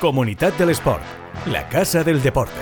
Comunidad del Sport, la casa del deporte.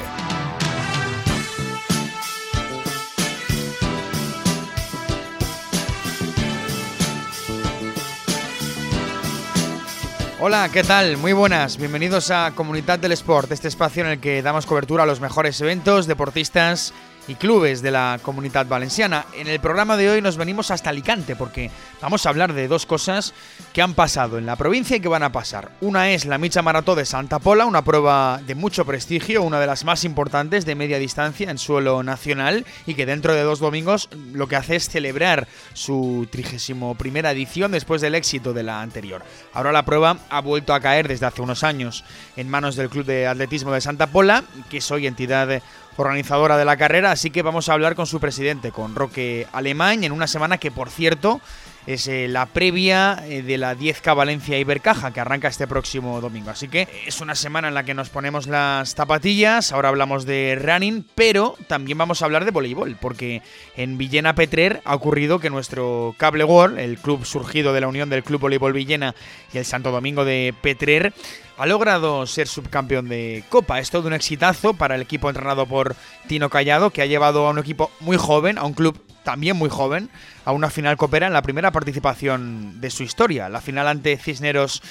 Hola, ¿qué tal? Muy buenas, bienvenidos a Comunidad del Sport, este espacio en el que damos cobertura a los mejores eventos, deportistas y clubes de la comunidad valenciana. En el programa de hoy nos venimos hasta Alicante porque vamos a hablar de dos cosas que han pasado en la provincia y que van a pasar. Una es la Micha Marató de Santa Pola, una prueba de mucho prestigio, una de las más importantes de media distancia en suelo nacional y que dentro de dos domingos lo que hace es celebrar su 31 primera edición después del éxito de la anterior. Ahora la prueba ha vuelto a caer desde hace unos años en manos del Club de Atletismo de Santa Pola, que es hoy entidad organizadora de la carrera, así que vamos a hablar con su presidente, con Roque Alemán, en una semana que, por cierto, es eh, la previa eh, de la 10K Valencia Ibercaja que arranca este próximo domingo. Así que es una semana en la que nos ponemos las zapatillas, ahora hablamos de running, pero también vamos a hablar de voleibol, porque en Villena Petrer ha ocurrido que nuestro Cable World, el club surgido de la unión del Club Voleibol Villena y el Santo Domingo de Petrer, ha logrado ser subcampeón de Copa. Es todo un exitazo para el equipo entrenado por Tino Callado, que ha llevado a un equipo muy joven, a un club también muy joven, a una final copera en la primera participación de su historia. La final ante Cisneros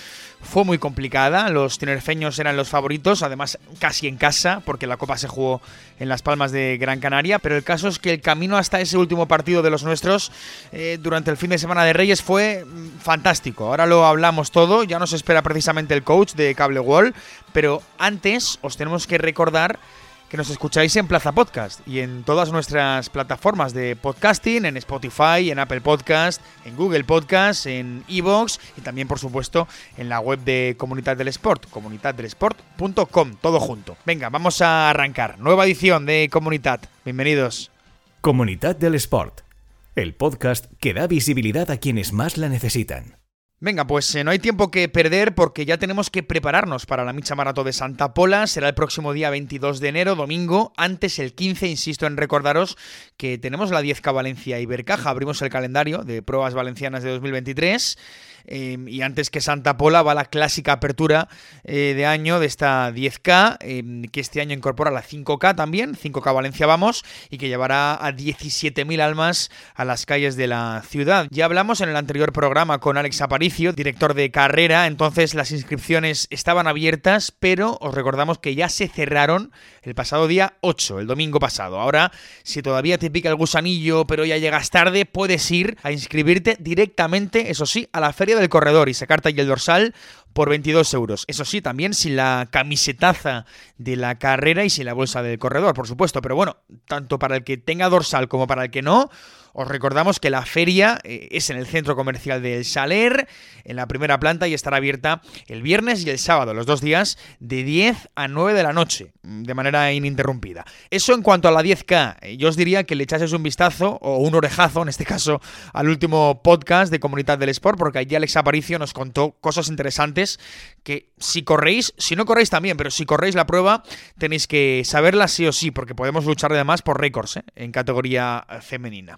fue muy complicada, los tinerfeños eran los favoritos, además casi en casa, porque la Copa se jugó en Las Palmas de Gran Canaria, pero el caso es que el camino hasta ese último partido de los nuestros eh, durante el fin de semana de Reyes fue mm, fantástico. Ahora lo hablamos todo, ya nos espera precisamente el coach de Cable Wall, pero antes os tenemos que recordar que nos escucháis en Plaza Podcast y en todas nuestras plataformas de podcasting, en Spotify, en Apple Podcast, en Google Podcast, en Evox y también, por supuesto, en la web de Comunidad del Sport, comunidaddelesport.com, todo junto. Venga, vamos a arrancar. Nueva edición de Comunidad. Bienvenidos. Comunidad del Sport, el podcast que da visibilidad a quienes más la necesitan. Venga, pues eh, no hay tiempo que perder porque ya tenemos que prepararnos para la Micha Marató de Santa Pola. Será el próximo día 22 de enero, domingo. Antes el 15, insisto en recordaros que tenemos la 10K Valencia Ibercaja. Abrimos el calendario de pruebas valencianas de 2023. Em, y antes que Santa Pola va la clásica apertura eh, de año de esta 10K, em, que este año incorpora la 5K también, 5K Valencia Vamos, y que llevará a 17.000 almas a las calles de la ciudad. Ya hablamos en el anterior programa con Alex Aparicio, director de carrera, entonces las inscripciones estaban abiertas, pero os recordamos que ya se cerraron el pasado día 8, el domingo pasado. Ahora, si todavía te pica el gusanillo, pero ya llegas tarde, puedes ir a inscribirte directamente, eso sí, a la feria del corredor y sacarte ahí el dorsal por 22 euros. Eso sí, también sin la camisetaza de la carrera y sin la bolsa del corredor, por supuesto. Pero bueno, tanto para el que tenga dorsal como para el que no, os recordamos que la feria eh, es en el centro comercial del Saler, en la primera planta y estará abierta el viernes y el sábado, los dos días, de 10 a 9 de la noche, de manera ininterrumpida. Eso en cuanto a la 10K, eh, yo os diría que le echases un vistazo, o un orejazo en este caso, al último podcast de Comunidad del Sport, porque allí Alex Aparicio nos contó cosas interesantes que si corréis, si no corréis también, pero si corréis la prueba, tenéis que saberla sí o sí, porque podemos luchar además por récords ¿eh? en categoría femenina.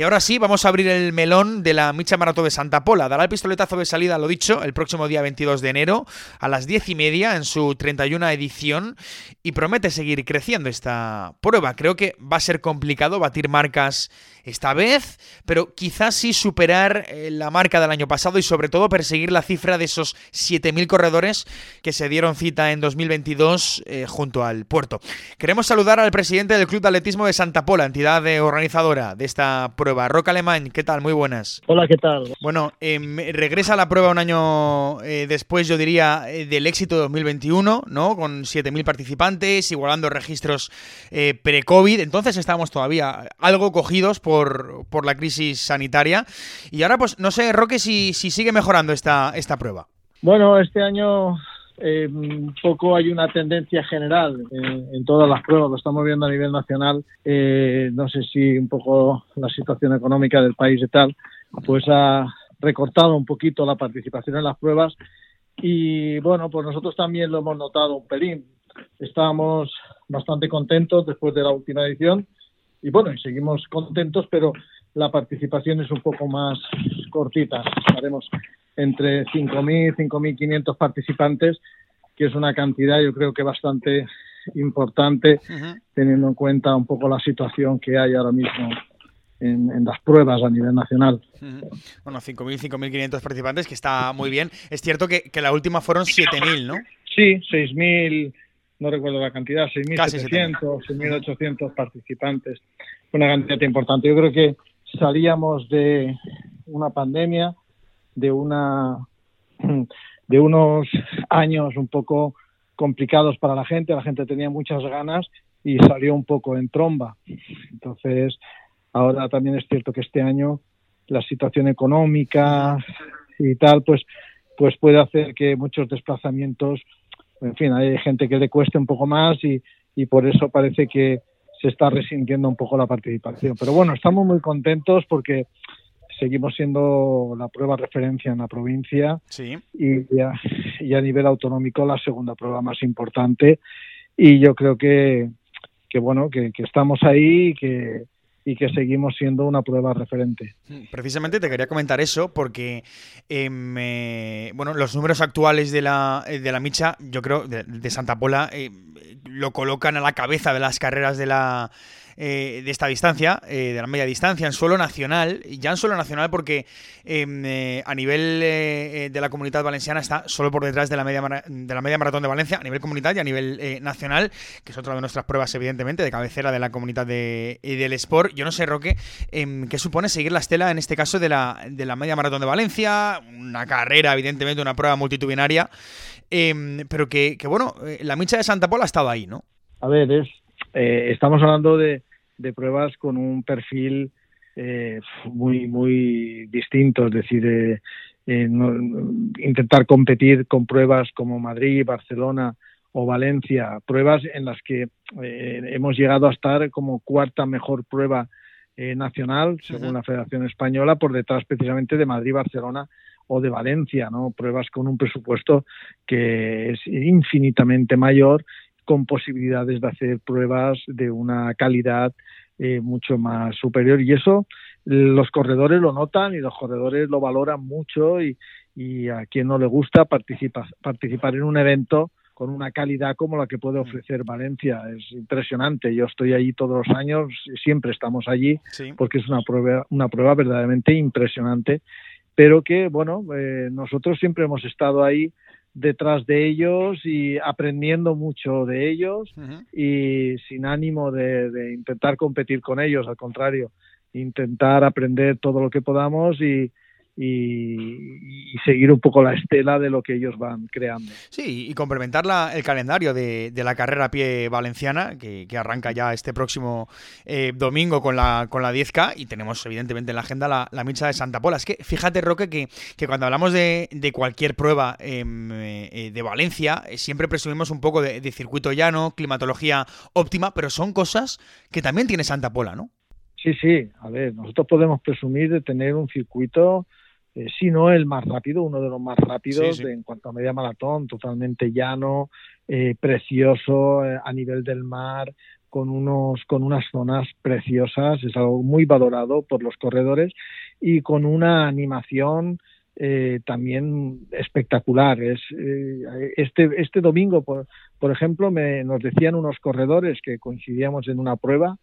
Y ahora sí, vamos a abrir el melón de la Micha Maratón de Santa Pola. Dará el pistoletazo de salida, lo dicho, el próximo día 22 de enero a las 10 y media en su 31 edición y promete seguir creciendo esta prueba. Creo que va a ser complicado batir marcas esta vez, pero quizás sí superar eh, la marca del año pasado y sobre todo perseguir la cifra de esos 7.000 corredores que se dieron cita en 2022 eh, junto al puerto. Queremos saludar al presidente del Club de Atletismo de Santa Pola, entidad organizadora de esta prueba, Roca Alemán. ¿Qué tal? Muy buenas. Hola, ¿qué tal? Bueno, em, regresa la prueba un año eh, después, yo diría, del éxito de 2021, ¿no? Con 7.000 participantes, igualando registros pre-COVID. Entonces estábamos todavía algo cogidos por por, la crisis sanitaria. Y ahora, pues no sé, Roque, si, si sigue mejorando esta, esta prueba. Bueno, este año eh, poco hay una tendencia general en todas las pruebas, lo estamos viendo a nivel nacional. Eh, no sé si un poco la situación económica del país y tal, pues ha recortado un poquito la participación en las pruebas. Y bueno, pues nosotros también lo hemos notado un pelín. Estábamos bastante contentos después de la última edición y bueno, y seguimos contentos, pero la participación es un poco más cortita. Estaremos entre 5.000 5.500 participantes que es una cantidad yo creo que bastante importante teniendo en cuenta un poco la situación que hay ahora mismo en, las pruebas a nivel nacional. Bueno, 5.000, 5.500 participantes, que está muy bien. Es cierto que, que la última fueron 7.000, ¿no? Sí, 6.000, no recuerdo la cantidad, 6.700, 6.800 participantes. Una cantidad importante. Yo creo que salíamos de una pandemia, de una de unos años un poco complicados para la gente, la gente tenía muchas ganas y salió un poco en tromba. Entonces, ahora también es cierto que este año la situación económica y tal, pues, pues puede hacer que muchos desplazamientos, en fin, hay gente que le cueste un poco más y, y por eso parece que se está resintiendo un poco la participación. Pero bueno, estamos muy contentos porque seguimos siendo la prueba referencia en la provincia sí. y, a, y, a, nivel autonómico la segunda prueba más importante y yo creo que, que bueno que, que estamos ahí y que y que seguimos siendo una prueba referente. Precisamente te quería comentar eso porque eh, bueno los números actuales de la, de la Micha, yo creo, de, de Santa Pola, eh, lo colocan a la cabeza de las carreras de la eh, de esta distancia, eh, de la media distancia, en suelo nacional, ya en suelo nacional porque em, eh, a nivel de la comunidad valenciana está solo por detrás de la, media de la media maratón de Valencia, a nivel comunitario y a nivel nacional, que es otra de nuestras pruebas, evidentemente, de cabecera de la comunidad de, del Sport. Yo no sé, Roque, em, qué supone seguir la estela, en este caso, de la, de la media maratón de Valencia, una carrera, evidentemente, una prueba multitudinaria, em, pero que, que, bueno, la micha de Santa Pola ha estado ahí, ¿no? A ver, es, estamos hablando de, de pruebas con un perfil eh, muy, muy distinto, es decir, eh, eh, intentar competir con pruebas como Madrid, Barcelona o Valencia, pruebas en las que hemos llegado a estar como cuarta mejor prueba nacional, según la Federación Española, por detrás precisamente de Madrid, Barcelona o de Valencia, ¿no? Pruebas con un presupuesto que es infinitamente mayor con posibilidades de hacer pruebas de una calidad eh, mucho más superior. Y eso los corredores lo notan y los corredores lo valoran mucho y, a quien no le gusta participa, participar en un evento con una calidad como la que puede mm. ofrecer Valencia. Es impresionante. Yo estoy allí todos los años, siempre estamos allí, porque es una prueba, una prueba verdaderamente impresionante. Pero que, bueno, eh, nosotros siempre hemos estado ahí detrás de ellos y aprendiendo mucho de ellos y sin ánimo de, intentar competir con ellos, al contrario, intentar aprender todo lo que podamos y, y, seguir un poco la estela de lo que ellos van creando. Sí, y complementar el calendario de, la carrera a pie valenciana, que, arranca ya este próximo eh, domingo con la, con la 10K, y tenemos evidentemente en la agenda la, la de Santa Pola. Es que fíjate, Roque, que, que cuando hablamos de, cualquier prueba em, eh, de Valencia, eh, siempre presumimos un poco de, de circuito llano, climatología óptima, pero son cosas que también tiene Santa Pola, ¿no? Sí, sí, a ver, nosotros podemos presumir de tener un circuito eh, si no el más rápido, uno de los más rápidos en cuanto a media maratón, totalmente llano, eh, precioso eh, a nivel del mar, con unos con unas zonas preciosas, es algo muy valorado por los corredores y con una animación también espectacular. Es, este, este domingo, por, por ejemplo, me, nos decían unos corredores que coincidíamos en una prueba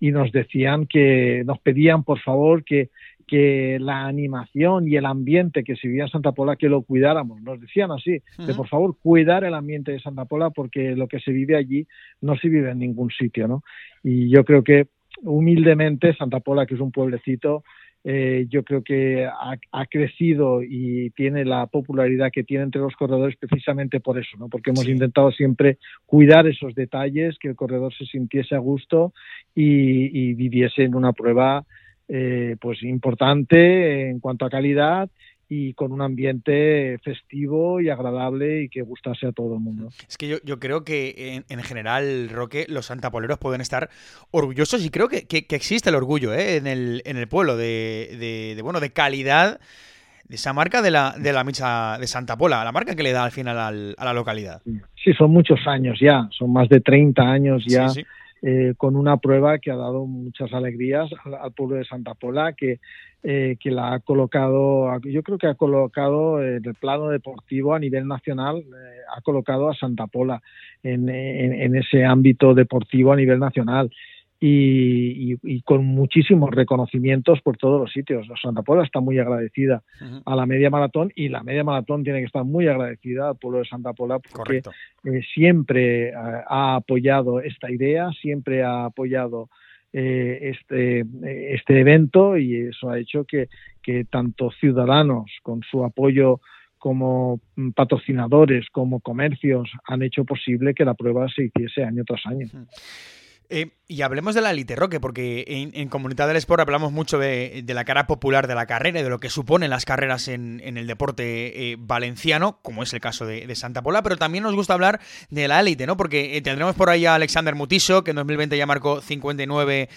y nos decían que nos pedían, por favor, que que la animación y el ambiente que se vivía en Santa Pola, que lo cuidáramos. Nos decían así, de por favor, cuidar el ambiente de Santa Pola porque lo que se vive allí no se vive en ningún sitio, ¿no? Y yo creo que humildemente Santa Pola, que es un pueblecito, eh, yo creo que ha, crecido y tiene la popularidad que tiene entre los corredores precisamente por eso, ¿no? Porque hemos intentado siempre cuidar esos detalles, que el corredor se sintiese a gusto y, y viviese en una prueba eh, pues importante en cuanto a calidad y con un ambiente festivo y agradable y que gustase a todo el mundo. Es que yo, yo creo que en, general, Roque, los santapoleros pueden estar orgullosos y creo que, que, existe el orgullo ¿eh? en, el, en el pueblo de, de, bueno, de calidad de esa marca de la, de la misa de Santa Pola, la marca que le da al final a la localidad. Sí, son muchos años ya, son más de 30 años ya. Eh, con una prueba que ha dado muchas alegrías al, pueblo de Santa Pola, que, eh, que la ha colocado, yo creo que ha colocado en el plano deportivo a nivel nacional, eh, ha colocado a Santa Pola en, en, ese ámbito deportivo a nivel nacional y, con muchísimos reconocimientos por todos los sitios. Santa Pola está muy agradecida a la media maratón y la media maratón tiene que estar muy agradecida al pueblo de Santa Pola porque eh, siempre eh, ha apoyado esta idea, siempre ha apoyado eh, este, este evento y eso ha hecho que, que tanto ciudadanos con su apoyo como patrocinadores, como comercios, han hecho posible que la prueba se hiciese año tras año. Eh, y hablemos de la Elite Roque, porque en, Comunidad del Sport hablamos mucho de, la cara popular de la carrera y de lo que suponen las carreras en, el deporte eh, valenciano, como es el caso de, Santa Pola, pero también nos gusta hablar de la élite, ¿no? Porque eh, tendremos por ahí a Alexander Mutiso, que en 2020 ya marcó 59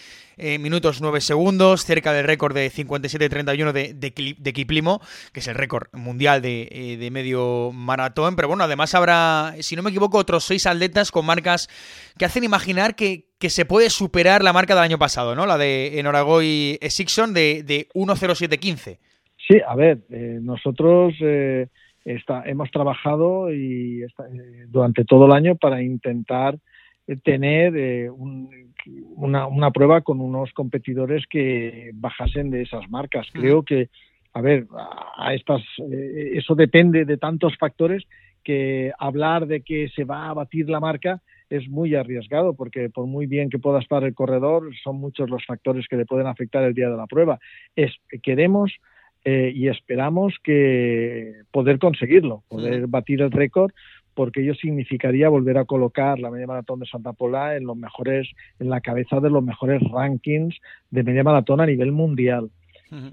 minutos 9 segundos, cerca del récord de 57-31 de, de, Kiplimo, que es el récord mundial de, medio maratón. Pero bueno, además habrá, si no me equivoco, otros seis atletas con marcas que hacen imaginar que, que se puede superar la marca del año pasado, ¿no? La de Enoragoy Sixon de, de 1.0715. Sí, a ver, eh, nosotros eh, hemos trabajado y eh, durante todo el año para intentar tener una, una, prueba con unos competidores que bajasen de esas marcas. Creo que, a ver, a estas, eso depende de tantos factores que hablar de que se va a batir la marca es muy arriesgado porque por muy bien que pueda estar el corredor, son muchos los factores que le pueden afectar el día de la prueba. Es, queremos eh, y esperamos que poder conseguirlo, poder batir el récord, porque ello significaría volver a colocar la media maratón de Santa Pola en los mejores, en la cabeza de los mejores rankings de media maratón a nivel mundial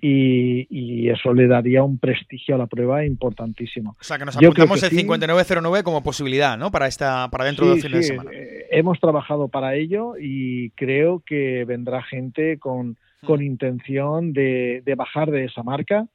y, eso le daría un prestigio a la prueba importantísimo. O sea, que nos apuntamos el 5909 como posibilidad, ¿no? Para esta para dentro de dos fines de semana. Eh, hemos trabajado para ello y creo que vendrá gente con, con intención de, de bajar de esa marca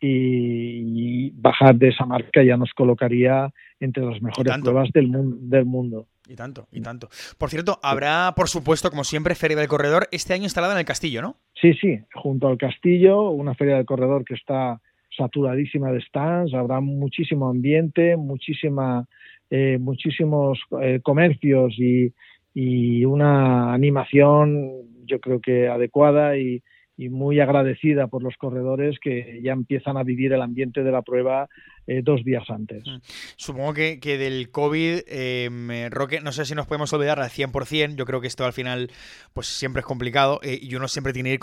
y bajar de esa marca ya nos colocaría entre las mejores pruebas del, del mundo. Y tanto, y tanto. Por cierto, habrá, por supuesto, como siempre, Feria del Corredor este año instalada en el castillo, ¿no? Sí, sí, junto al castillo, una Feria del Corredor que está saturadísima de stands, habrá muchísimo ambiente, muchísima, eh, muchísimos eh, comercios y, y una animación, yo creo que adecuada y, y muy agradecida por los corredores que ya empiezan a vivir el ambiente de la prueba eh, dos días antes. Mm. Supongo que, que del COVID, eh, Roque, no sé si nos podemos olvidar al 100%, yo creo que esto al final pues siempre es complicado eh, y uno siempre tiene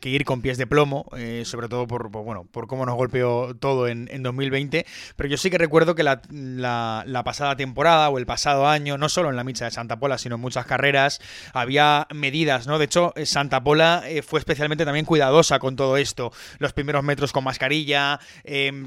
que ir con, pies de plomo, sobre todo por, bueno, por cómo nos golpeó todo en, en 2020, pero yo sí que recuerdo que la, la, pasada temporada o el pasado año, no solo en la micha de Santa Pola, sino en muchas carreras, había medidas, ¿no? De hecho, Santa Pola fue especialmente también cuidadosa con todo esto, los primeros metros con mascarilla,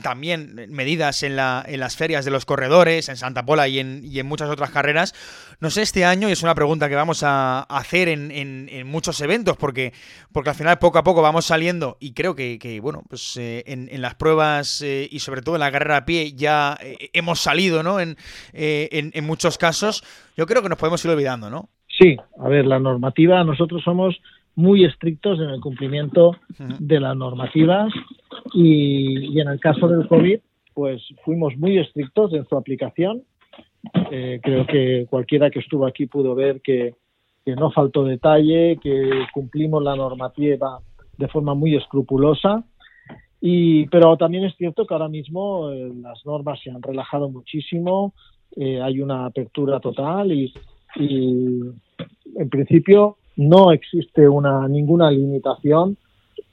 también medidas en, la, en las ferias de los corredores, en Santa Pola y en, y en muchas otras carreras. No sé, este año, y es una pregunta que vamos a hacer en, en, muchos eventos, porque, porque al final poco a poco vamos saliendo y creo que, que bueno, pues eh, en, en, las pruebas eh, y sobre todo en la carrera a pie ya eh, hemos salido, ¿no? En, en, muchos casos. Yo creo que nos podemos ir olvidando, ¿no? Sí, a ver, la normativa, nosotros somos muy estrictos en el cumplimiento de las normativas y, y, en el caso del COVID pues fuimos muy estrictos en su aplicación. Eh, creo que cualquiera que estuvo aquí pudo ver que, no faltó detalle, que cumplimos la normativa de forma muy escrupulosa. Y, pero también es cierto que ahora mismo eh, las normas se han relajado muchísimo, eh, hay una apertura total y, y, en principio no existe una, ninguna limitación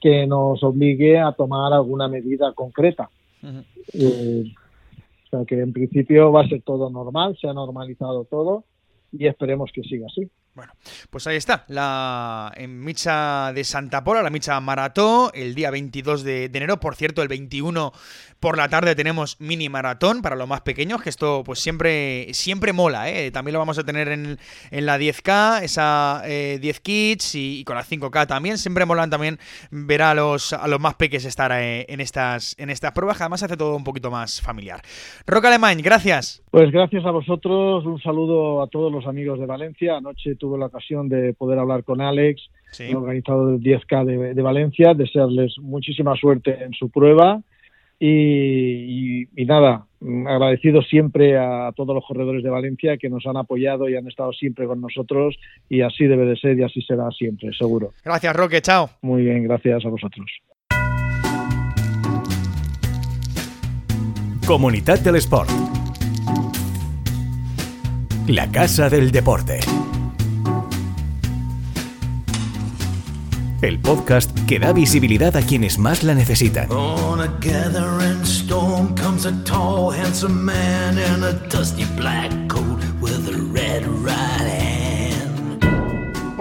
que nos obligue a tomar alguna medida concreta. Eh, o sea que en principio va a ser todo normal, se ha normalizado todo y esperemos que siga así. Bueno, pues ahí está, la en Micha de Santa Pola, la Micha Marató, el día 22 de, enero. Por cierto, el 21 por la tarde tenemos mini maratón para los más pequeños, que esto pues siempre, siempre mola, ¿eh? También lo vamos a tener en, en la 10K, esa 10 eh, kits y, con la 5K también. Siempre molan también ver a los, a los más pequeños estar eh, en, estas, en estas pruebas, además hace todo un poquito más familiar. Roca Alemán, gracias. Pues gracias a vosotros, un saludo a todos los amigos de Valencia. Anoche tuve la ocasión de poder hablar con Alex, el organizador del 10K de, de, Valencia, desearles muchísima suerte en su prueba y, nada, agradecido siempre a todos los corredores de Valencia que nos han apoyado y han estado siempre con nosotros y así debe de ser y así será siempre, seguro. Gracias, Roque, chao. Muy bien, gracias a vosotros. Comunidad del Sport. La Casa del Deporte. El podcast que da visibilidad a quienes más la necesitan.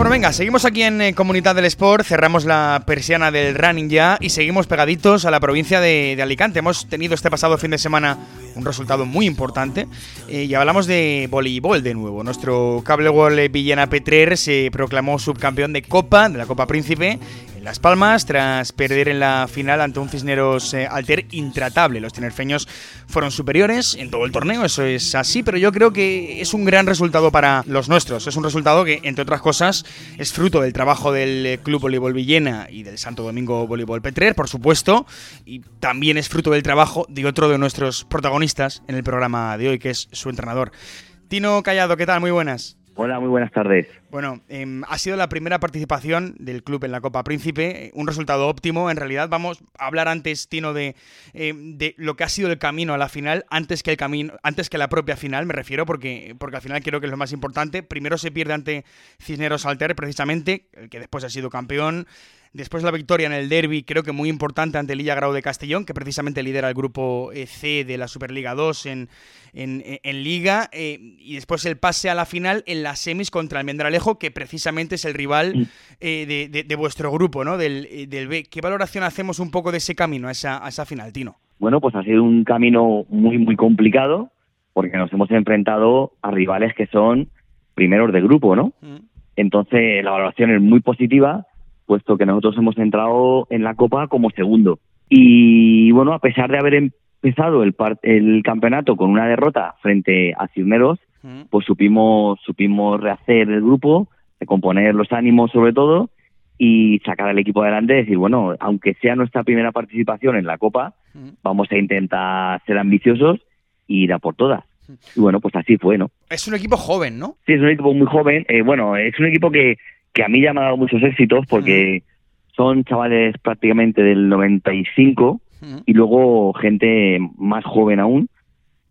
Bueno, venga, seguimos aquí en eh, Comunidad del Sport, cerramos la persiana del running ya y seguimos pegaditos a la provincia de, Alicante. Hemos tenido este pasado fin de semana un resultado muy importante eh, y hablamos de voleibol de nuevo. Nuestro cable wall Villena Petrer se proclamó subcampeón de Copa, de la Copa Príncipe, las Palmas tras perder en la final ante un Cisneros eh, Alter intratable. Los tinerfeños fueron superiores en todo el torneo, eso es así, pero yo creo que es un gran resultado para los nuestros. Es un resultado que, entre otras cosas, es fruto del trabajo del Club Voleibol Villena y del Santo Domingo Voleibol Petrer, por supuesto, y también es fruto del trabajo de otro de nuestros protagonistas en el programa de hoy, que es su entrenador. Tino Callado, ¿qué tal? Muy buenas. Hola, muy buenas tardes. Bueno, em, ha sido la primera participación del club en la Copa Príncipe, un resultado óptimo. En realidad, vamos a hablar antes, Tino, de, em, de lo que ha sido el camino a la final, antes que el camino, antes que la propia final, me refiero, porque, porque al final creo que es lo más importante. Primero se pierde ante Cisneros Alter, precisamente, el que después ha sido campeón. Después la victoria en el derby, creo que muy importante ante Lilla Grau de Castellón, que precisamente lidera el grupo eh, C de la Superliga 2 en, en, Liga. Eh, y después el pase a la final en las semis contra Que precisamente es el rival eh, de, vuestro grupo, ¿no? Del, del, B. ¿Qué valoración hacemos un poco de ese camino a esa, a esa final, Tino? Bueno, pues ha sido un camino muy, muy complicado, porque nos hemos enfrentado a rivales que son primeros de grupo, ¿no? Entonces la valoración es muy positiva puesto que nosotros hemos entrado en la Copa como segundo. Y bueno, a pesar de haber empezado el, el campeonato con una derrota frente a Cisneros, pues supimos, supimos rehacer el grupo, recomponer los ánimos sobre todo y sacar al equipo adelante y decir, bueno, aunque sea nuestra primera participación en la Copa, vamos a intentar ser ambiciosos y ir a por todas. Y bueno, pues así fue, ¿no? Es un equipo joven, ¿no? Sí, es un equipo muy joven. Eh, bueno, es un equipo que que a mí ya me ha dado muchos éxitos porque son chavales prácticamente del 95 y luego gente más joven aún,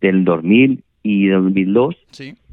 del 2000 y del 2002.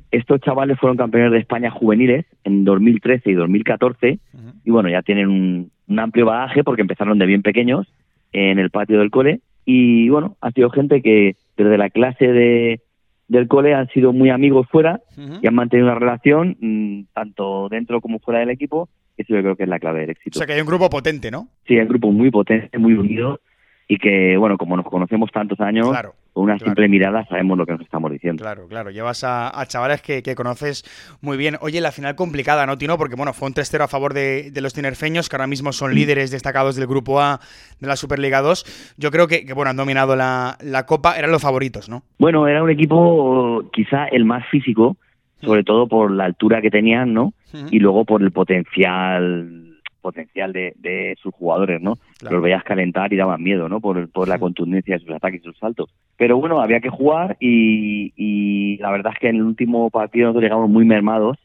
Estos chavales fueron campeones de España juveniles en 2013 y 2014 y bueno, ya tienen un, un amplio bagaje porque empezaron de bien pequeños en el patio del cole y bueno, ha sido gente que desde la clase de, del cole han sido muy amigos fuera y han mantenido una relación mm, tanto dentro como fuera del equipo. Eso yo creo que es la clave del éxito. O sea que hay un grupo potente, ¿no? Sí, hay un grupo muy potente, muy unido y que, bueno, como nos conocemos tantos años, con una simple mirada sabemos lo que nos estamos diciendo. Claro, claro, llevas a, chavales que, conoces muy bien. Oye, la final complicada, ¿no, Tino? Porque, bueno, fue un 3 a favor de, los tinerfeños, que ahora mismo son líderes destacados del Grupo A de la Superliga 2. Yo creo que, bueno, han dominado la, la Copa, eran los favoritos, ¿no? Bueno, era un equipo quizá el más físico, sobre todo por la altura que tenían, ¿no? Y luego por el potencial potencial de, sus jugadores, ¿no? Los veías calentar y daban miedo, ¿no? Por, por la contundencia de sus ataques y sus saltos. Pero bueno, había que jugar y, la verdad es que en el último partido nosotros llegamos muy mermados,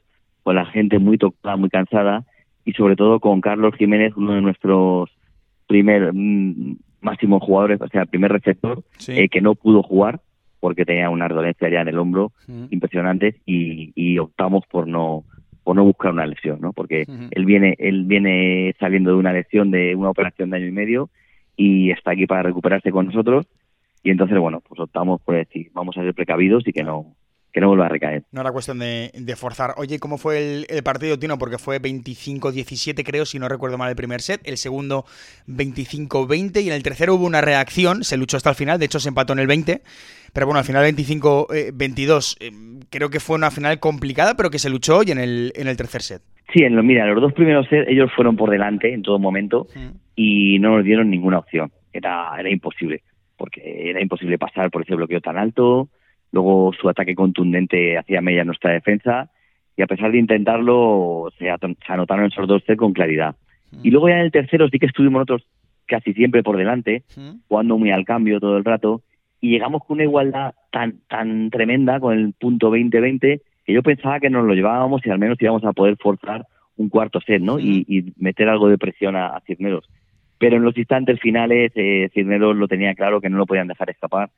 con la gente muy tocada, muy cansada y sobre todo con Carlos Jiménez, uno de nuestros primer mm, máximos jugadores, o sea, primer receptor, eh, que no pudo jugar porque tenía una dolencia ya en el hombro impresionante y optamos por no o no buscar una lesión, ¿no? Porque él viene él viene saliendo de una lesión de una operación de año y medio y está aquí para recuperarse con nosotros y entonces bueno pues optamos por decir vamos a ser precavidos y que no que no vuelva a recaer. No era cuestión de, forzar. Oye, ¿cómo fue el, partido, Tino? Porque fue 25-17, creo, si no recuerdo mal el primer set. El segundo, 25-20. Y en el tercero hubo una reacción. Se luchó hasta el final. De hecho, se empató en el 20. Pero bueno, al final 25-22. Eh, creo que fue una final complicada, pero que se luchó hoy en el, en el tercer set. Sí, en lo, mira, los dos primeros sets ellos fueron por delante en todo momento y no nos dieron ninguna opción. Era, era imposible. Porque era imposible pasar por ese bloqueo tan alto Luego su ataque contundente hacía media nuestra defensa y y a pesar de intentarlo, se, anotaron esos dos con claridad. Y luego ya en el tercero sí que estuvimos nosotros casi siempre por delante, jugando muy al cambio todo el rato, y llegamos con una igualdad tan, tan tremenda con el punto 20-20 que yo pensaba que nos lo llevábamos y al menos íbamos a poder forzar un cuarto set, ¿no? y, meter algo de presión a, a Cisneros. Pero en los instantes finales, eh, Cisneros lo tenía claro que no lo podían dejar escapar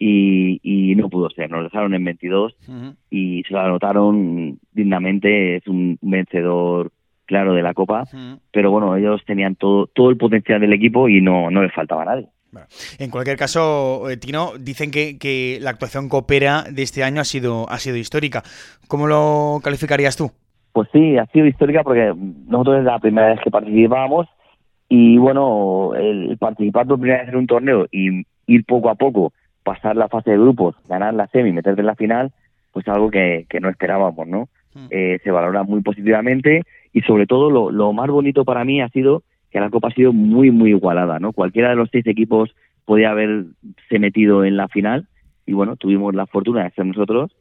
y, no pudo ser. Nos dejaron en 22 y se lo anotaron dignamente. Es un vencedor claro de la Copa, pero bueno, ellos tenían todo, todo el potencial del equipo y no, no les faltaba nadie. En cualquier caso, eh, Tino, dicen que, que, la actuación coopera de este año ha sido, ha sido histórica. ¿Cómo lo calificarías tú? Pues sí, ha sido histórica porque nosotros es la primera vez que participábamos y bueno, el participar por primera vez en un torneo y ir poco a poco pasar la fase de grupos, ganar la semi, meterte en la final, pues algo que, no esperábamos, ¿no? Hmm. Eh, se valora muy positivamente y sobre todo lo, lo más bonito para mí ha sido que la Copa ha sido muy, muy igualada, ¿no? Cualquiera de los seis equipos podía haberse metido en la final y bueno, tuvimos la fortuna de ser nosotros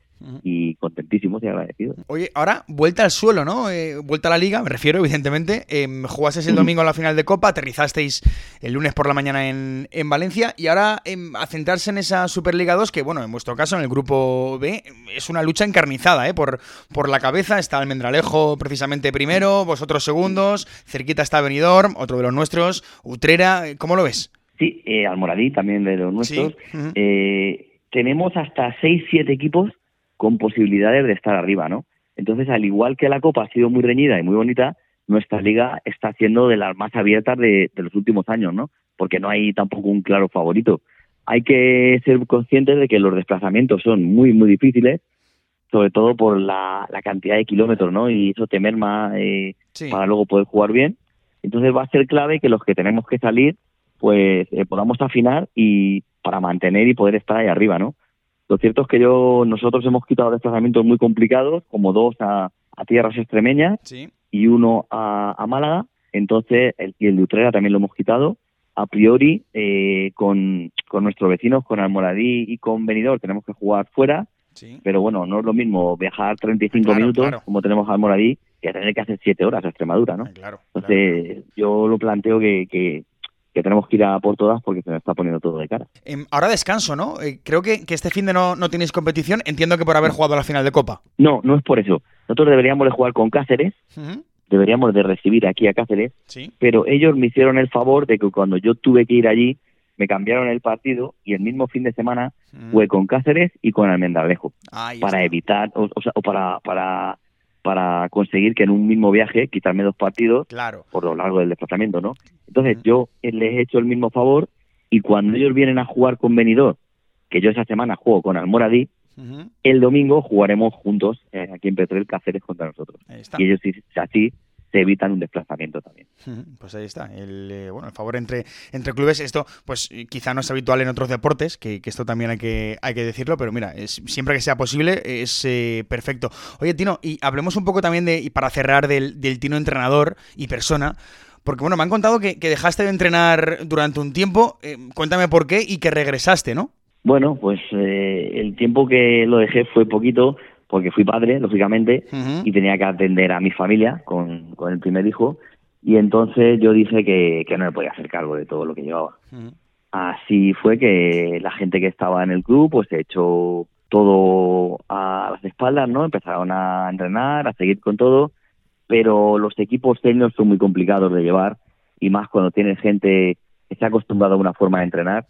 y contentísimos y agradecidos. Oye, ahora vuelta al suelo, ¿no? Eh, vuelta a la liga, me refiero, evidentemente. Eh, jugasteis el domingo en la final de Copa, aterrizasteis el lunes por la mañana en, en Valencia y ahora em, a centrarse en esa Superliga 2, que bueno, en vuestro caso, en el grupo B, es una lucha encarnizada, ¿eh? Por, por la cabeza está Almendralejo precisamente primero, vosotros segundos, cerquita está Benidorm, otro de los nuestros, Utrera, ¿cómo lo ves? Sí, eh, Almoradí también de los nuestros. Eh, tenemos hasta 6-7 equipos con posibilidades de estar arriba, ¿no? Entonces, al igual que la Copa ha sido muy reñida y muy bonita, nuestra liga está siendo de las más abiertas de, los últimos años, ¿no? Porque no hay tampoco un claro favorito. Hay que ser conscientes de que los desplazamientos son muy, muy difíciles, sobre todo por la, cantidad de kilómetros, ¿no? Y eso te merma eh, para luego poder jugar bien. Entonces va a ser clave que los que tenemos que salir, pues eh, podamos afinar y para mantener y poder estar ahí arriba, ¿no? Lo cierto es que yo nosotros hemos quitado desplazamientos muy complicados, como dos a, tierras extremeñas y uno a, Málaga. Entonces, el, y el de Utrera también lo hemos quitado. A priori, eh, con, nuestros vecinos, con Almoradí y con Benidorm, tenemos que jugar fuera. Pero bueno, no es lo mismo viajar 35 minutos, como tenemos a Almoradí, que tener que hacer 7 horas a Extremadura, ¿no? Entonces, yo lo planteo que, que, que tenemos que ir a por todas porque se nos está poniendo todo de cara. Em, ahora descanso, ¿no? Eh, creo que, este fin de no, no tenéis competición. Entiendo que por haber jugado la final de Copa. No, no es por eso. Nosotros deberíamos de jugar con Cáceres, deberíamos de recibir aquí a Cáceres, pero ellos me hicieron el favor de que cuando yo tuve que ir allí, me cambiaron el partido y el mismo fin de semana fue con Cáceres y con Almendralejo para evitar, o, sea, o para, para para conseguir que en un mismo viaje quitarme dos partidos por lo largo del desplazamiento, ¿no? Entonces yo les he hecho el mismo favor y cuando ellos vienen a jugar con Benidorm, que yo esa semana juego con Almoradí, el domingo jugaremos juntos eh, aquí en Petrel Cáceres contra nosotros. Y ellos así se evitan un desplazamiento también. Pues ahí está, el, eh, bueno, el favor entre, entre clubes, esto pues quizá no es habitual en otros deportes, que, esto también hay que, hay que decirlo, pero mira, es, siempre que sea posible es eh, perfecto. Oye, Tino, y hablemos un poco también de, y para cerrar, del, del Tino entrenador y persona, porque bueno, me han contado que, dejaste de entrenar durante un tiempo, eh, cuéntame por qué y que regresaste, ¿no? Bueno, pues el tiempo que lo dejé fue poquito, porque fui padre, lógicamente, y tenía que atender a mi familia con, con, el primer hijo, y entonces yo dije que, que no me podía hacer cargo de todo lo que llevaba. Así fue que la gente que estaba en el club pues se echó todo a las espaldas, ¿no? Empezaron a entrenar, a seguir con todo, pero los equipos técnicos son muy complicados de llevar, y más cuando tienes gente está acostumbrado a una forma de entrenar.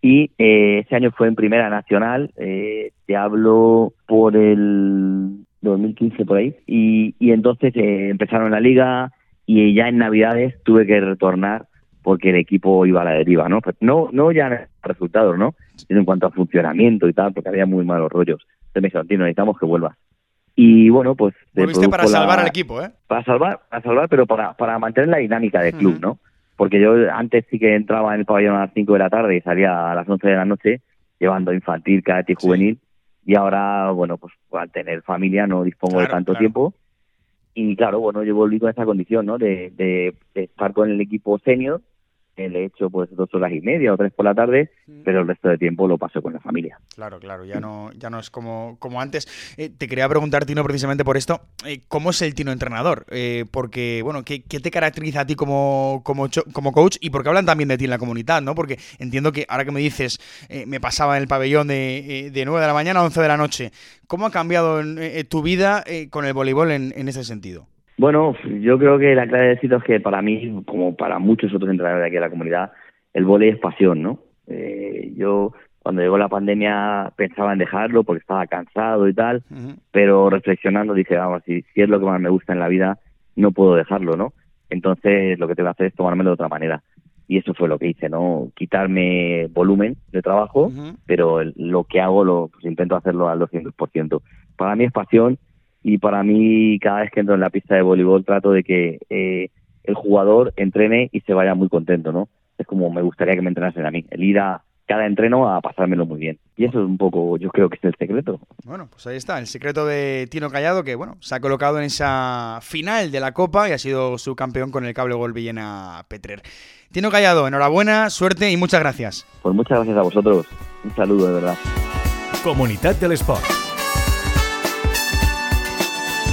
Y eh, ese año fue en Primera Nacional, eh, te hablo por el 2015 por ahí, y, y entonces eh, empezaron la liga y ya en Navidades tuve que retornar porque el equipo iba a la deriva, ¿no? no, no ya en resultados, ¿no? Sino en cuanto a funcionamiento y tal, porque había muy malos rollos. Entonces me dijeron, necesitamos que vuelvas. Y bueno, pues... Volviste para salvar al equipo, ¿eh? Para salvar, para salvar, pero para, para mantener la dinámica del club, ¿no? Porque yo antes sí que entraba en el pabellón a las 5 de la tarde y salía a las 11 de la noche llevando infantil, cadete y juvenil. Y ahora, bueno, pues al tener familia no dispongo de tanto tiempo. Y claro, bueno, yo volví con esa condición, ¿no? De, de, estar con el equipo senior, le echo pues dos horas y media o tres por la tarde, pero el resto de tiempo lo paso con la familia. Claro, claro, ya no, ya no es como, como antes. Eh, te quería preguntar, Tino, precisamente por esto, eh, ¿cómo es el Tino entrenador? Eh, porque, bueno, ¿qué, te caracteriza a ti como, como, como coach? Y porque hablan también de ti en la comunidad, ¿no? Porque entiendo que ahora que me dices, me pasaba en el pabellón de, de 9 de la mañana a 11 de la noche, ¿cómo ha cambiado tu vida con el voleibol en, en ese sentido? Bueno, yo creo que la clave de éxito es que para mí, como para muchos otros entrenadores de aquí de la comunidad, el vóley es pasión, ¿no? Eh, yo cuando llegó la pandemia pensaba en dejarlo porque estaba cansado y tal, pero reflexionando dije, vamos, si, si es lo que más me gusta en la vida, no puedo dejarlo, ¿no? Entonces lo que tengo que hacer es tomármelo de otra manera. Y eso fue lo que hice, ¿no? Quitarme volumen de trabajo, pero lo que hago lo pues, intento hacerlo al 200%. Para mí es pasión y para mí cada vez que entro en la pista de voleibol trato de que eh, el jugador entrene y se vaya muy contento, ¿no? Es como me gustaría que me entrenasen a mí, el ir a cada entreno a pasármelo muy bien. Y eso es un poco, yo creo que es el secreto. Bueno, pues ahí está, el secreto de Tino Callado, que bueno, se ha colocado en esa final de la Copa y ha sido su campeón con el cable gol Villena Petrer. Tino Callado, enhorabuena, suerte y muchas gracias. Pues muchas gracias a vosotros. Un saludo, de verdad. Comunidad del Sport.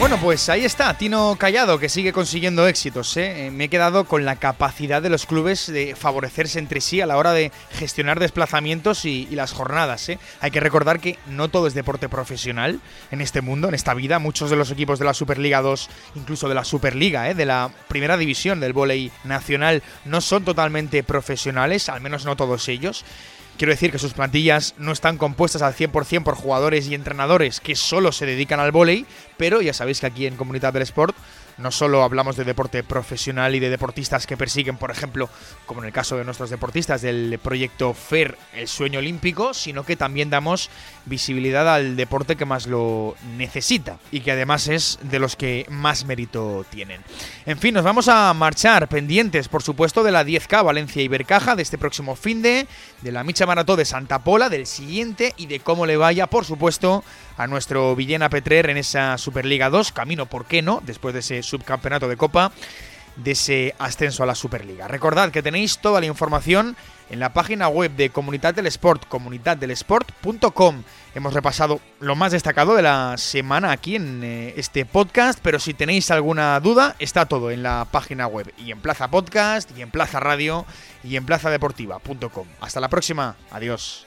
Bueno, pues ahí está, Tino Callado, que sigue consiguiendo éxitos. ¿eh? ¿eh? Me he quedado con la capacidad de los clubes de favorecerse entre sí a la hora de gestionar desplazamientos y, las jornadas. ¿eh? Hay que recordar que no todo es deporte profesional en este mundo, en esta vida. Muchos de los equipos de la Superliga 2, incluso de la Superliga, ¿eh? de la primera división del vóley nacional, no son totalmente profesionales, al menos no todos ellos. Quiero decir que sus plantillas no están compuestas al 100% por jugadores y entrenadores que solo se dedican al vóley, pero ya sabéis que aquí en Comunidad del Sport no solo hablamos de deporte profesional y de deportistas que persiguen, por ejemplo, como en el caso de nuestros deportistas del proyecto FER, el sueño olímpico, sino que también damos visibilidad al deporte que más lo necesita y que además es de los que más mérito tienen. En fin, nos vamos a marchar pendientes, por supuesto, de la 10K Valencia Ibercaja de este próximo fin de, de la Micha Marató de Santa Pola, del siguiente y de cómo le vaya, por supuesto, a nuestro Villena Petrer en esa Superliga 2. Camino, ¿por qué no? Después de ese subcampeonato de Copa, de ese ascenso a la Superliga. Recordad que tenéis toda la información en la página web de Comunidad del Sport. Hemos repasado lo más destacado de la semana aquí en eh, este podcast, pero si tenéis alguna duda, está todo en la página web y en Plaza Podcast, y en Plaza Radio, y en plazadeportiva.com. Hasta la próxima. Adiós.